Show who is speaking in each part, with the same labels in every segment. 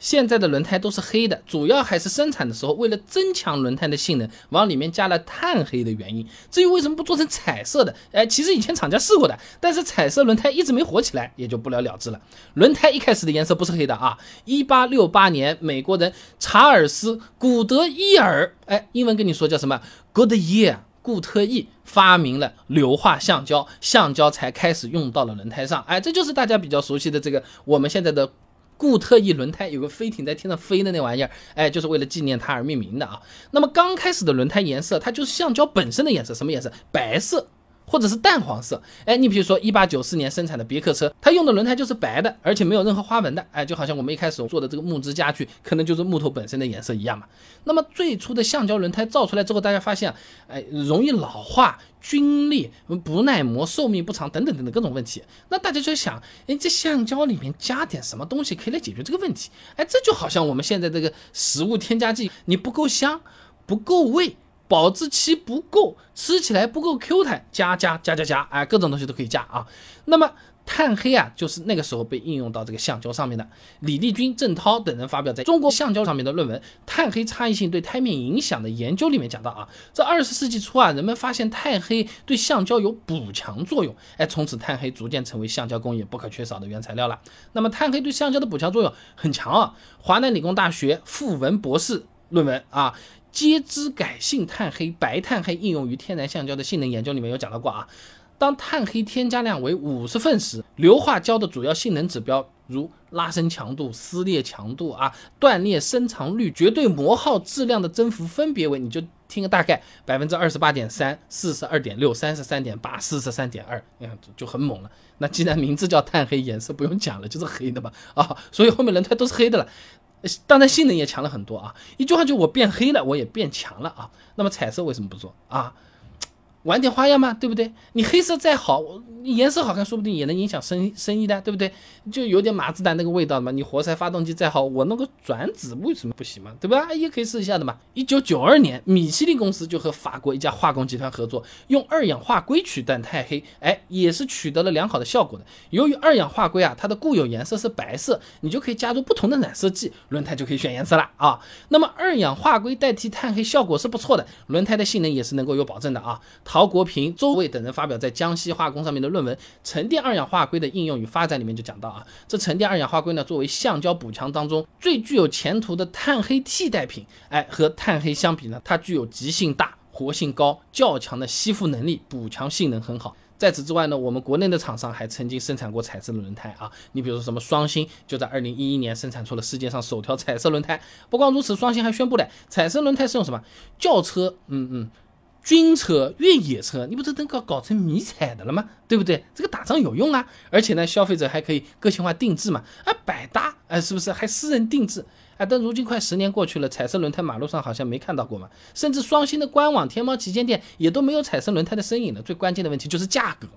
Speaker 1: 现在的轮胎都是黑的，主要还是生产的时候为了增强轮胎的性能，往里面加了碳黑的原因。至于为什么不做成彩色的，哎，其实以前厂家试过的，但是彩色轮胎一直没火起来，也就不了了之了。轮胎一开始的颜色不是黑的啊。一八六八年，美国人查尔斯·古德伊尔，哎，英文跟你说叫什么？Goodyear，固特异发明了硫化橡胶，橡胶才开始用到了轮胎上。哎，这就是大家比较熟悉的这个我们现在的。固特异轮胎有个飞艇在天上飞的那玩意儿，哎，就是为了纪念它而命名的啊。那么刚开始的轮胎颜色，它就是橡胶本身的颜色，什么颜色？白色或者是淡黄色。哎，你比如说一八九四年生产的别克车，它用的轮胎就是白的，而且没有任何花纹的。哎，就好像我们一开始做的这个木质家具，可能就是木头本身的颜色一样嘛。那么最初的橡胶轮胎造出来之后，大家发现，哎，容易老化。皲裂、不耐磨、寿命不长等等等等各种问题，那大家就想，哎，这橡胶里面加点什么东西可以来解决这个问题？哎，这就好像我们现在这个食物添加剂，你不够香、不够味、保质期不够、吃起来不够 Q 弹，加加加加加，哎，各种东西都可以加啊。那么。碳黑啊，就是那个时候被应用到这个橡胶上面的。李立军、郑涛等人发表在中国橡胶上面的论文《碳黑差异性对胎面影响的研究》里面讲到啊，这二十世纪初啊，人们发现碳黑对橡胶有补强作用，哎，从此碳黑逐渐成为橡胶工业不可缺少的原材料了。那么碳黑对橡胶的补强作用很强啊，华南理工大学傅文博士论文啊，接枝改性碳黑白碳黑应用于天然橡胶的性能研究里面有讲到过啊。当碳黑添加量为五十份时，硫化胶的主要性能指标如拉伸强度、撕裂强度啊、断裂伸长率、绝对磨耗质量的增幅分别为，你就听个大概，百分之二十八点三、四十二点六、三十三点八、四十三点二，你看就很猛了。那既然名字叫碳黑，颜色不用讲了，就是黑的嘛啊，所以后面轮胎都是黑的了。当然性能也强了很多啊。一句话就我变黑了，我也变强了啊。那么彩色为什么不做啊？玩点花样嘛，对不对？你黑色再好，颜色好看，说不定也能影响生生意的，对不对？就有点马自达那个味道嘛。你活塞发动机再好，我弄个转子为什么不行嘛？对吧？也可以试一下的嘛。一九九二年，米其林公司就和法国一家化工集团合作，用二氧化硅取代钛黑，哎，也是取得了良好的效果的。由于二氧化硅啊，它的固有颜色是白色，你就可以加入不同的染色剂，轮胎就可以选颜色了啊。那么二氧化硅代替碳黑效果是不错的，轮胎的性能也是能够有保证的啊。陶国平、周卫等人发表在江西化工上面的论文《沉淀二氧化硅的应用与发展》里面就讲到啊，这沉淀二氧化硅呢，作为橡胶补强当中最具有前途的碳黑替代品，哎，和碳黑相比呢，它具有极性大、活性高、较强的吸附能力，补强性能很好。在此之外呢，我们国内的厂商还曾经生产过彩色的轮胎啊，你比如说什么双星，就在二零一一年生产出了世界上首条彩色轮胎。不光如此，双星还宣布了彩色轮胎是用什么轿车？嗯嗯。军车、越野车，你不是能搞搞成迷彩的了吗？对不对？这个打仗有用啊，而且呢，消费者还可以个性化定制嘛，啊，百搭，哎，是不是？还私人定制，啊，但如今快十年过去了，彩色轮胎马路上好像没看到过嘛，甚至双星的官网、天猫旗舰店也都没有彩色轮胎的身影了。最关键的问题就是价格。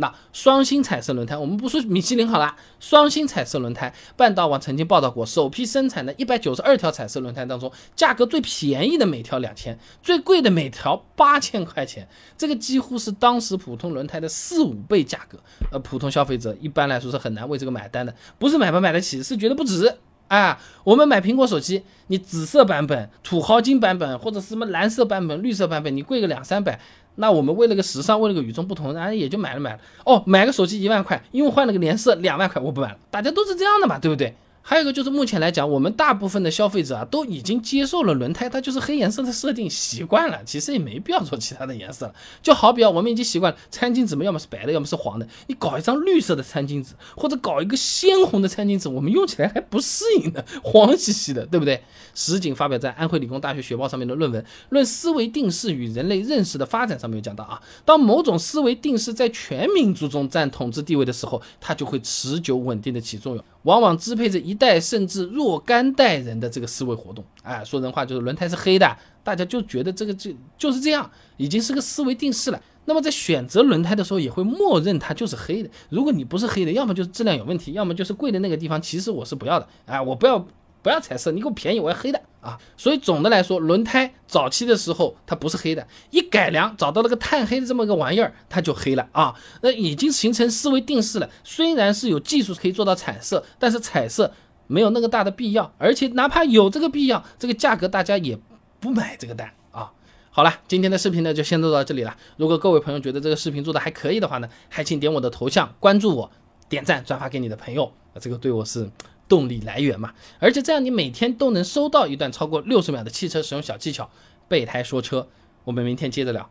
Speaker 1: 那双星彩色轮胎，我们不说米其林好了，双星彩色轮胎，半岛网曾经报道过，首批生产的一百九十二条彩色轮胎当中，价格最便宜的每条两千，最贵的每条八千块钱，这个几乎是当时普通轮胎的四五倍价格。呃，普通消费者一般来说是很难为这个买单的，不是买不买得起，是觉得不值。啊，我们买苹果手机，你紫色版本、土豪金版本或者是什么蓝色版本、绿色版本，你贵个两三百。那我们为了个时尚，为了个与众不同，然后，也就买了买了。哦，买个手机一万块，因为换了个颜色两万块，我不买了。大家都是这样的嘛，对不对？还有一个就是目前来讲，我们大部分的消费者啊都已经接受了轮胎它就是黑颜色的设定习惯了，其实也没必要做其他的颜色了。就好比啊，我们已经习惯了餐巾纸嘛，要么是白的，要么是黄的。你搞一张绿色的餐巾纸，或者搞一个鲜红的餐巾纸，我们用起来还不适应呢，黄兮兮的，对不对？石井发表在安徽理工大学学报上面的论文《论思维定式与人类认识的发展》上面有讲到啊，当某种思维定式在全民族中占统治地位的时候，它就会持久稳定的起作用。往往支配着一代甚至若干代人的这个思维活动，哎，说人话就是轮胎是黑的，大家就觉得这个就就是这样，已经是个思维定式了。那么在选择轮胎的时候，也会默认它就是黑的。如果你不是黑的，要么就是质量有问题，要么就是贵的那个地方，其实我是不要的，哎，我不要。不要彩色，你给我便宜，我要黑的啊！所以总的来说，轮胎早期的时候它不是黑的，一改良找到了个碳黑的这么个玩意儿，它就黑了啊！那已经形成思维定式了。虽然是有技术可以做到彩色，但是彩色没有那个大的必要，而且哪怕有这个必要，这个价格大家也不买这个单啊。好了，今天的视频呢就先做到这里了。如果各位朋友觉得这个视频做的还可以的话呢，还请点我的头像关注我，点赞转发给你的朋友，这个对我是动力来源嘛。而且这样你每天都能收到一段超过六十秒的汽车使用小技巧，备胎说车。我们明天接着聊。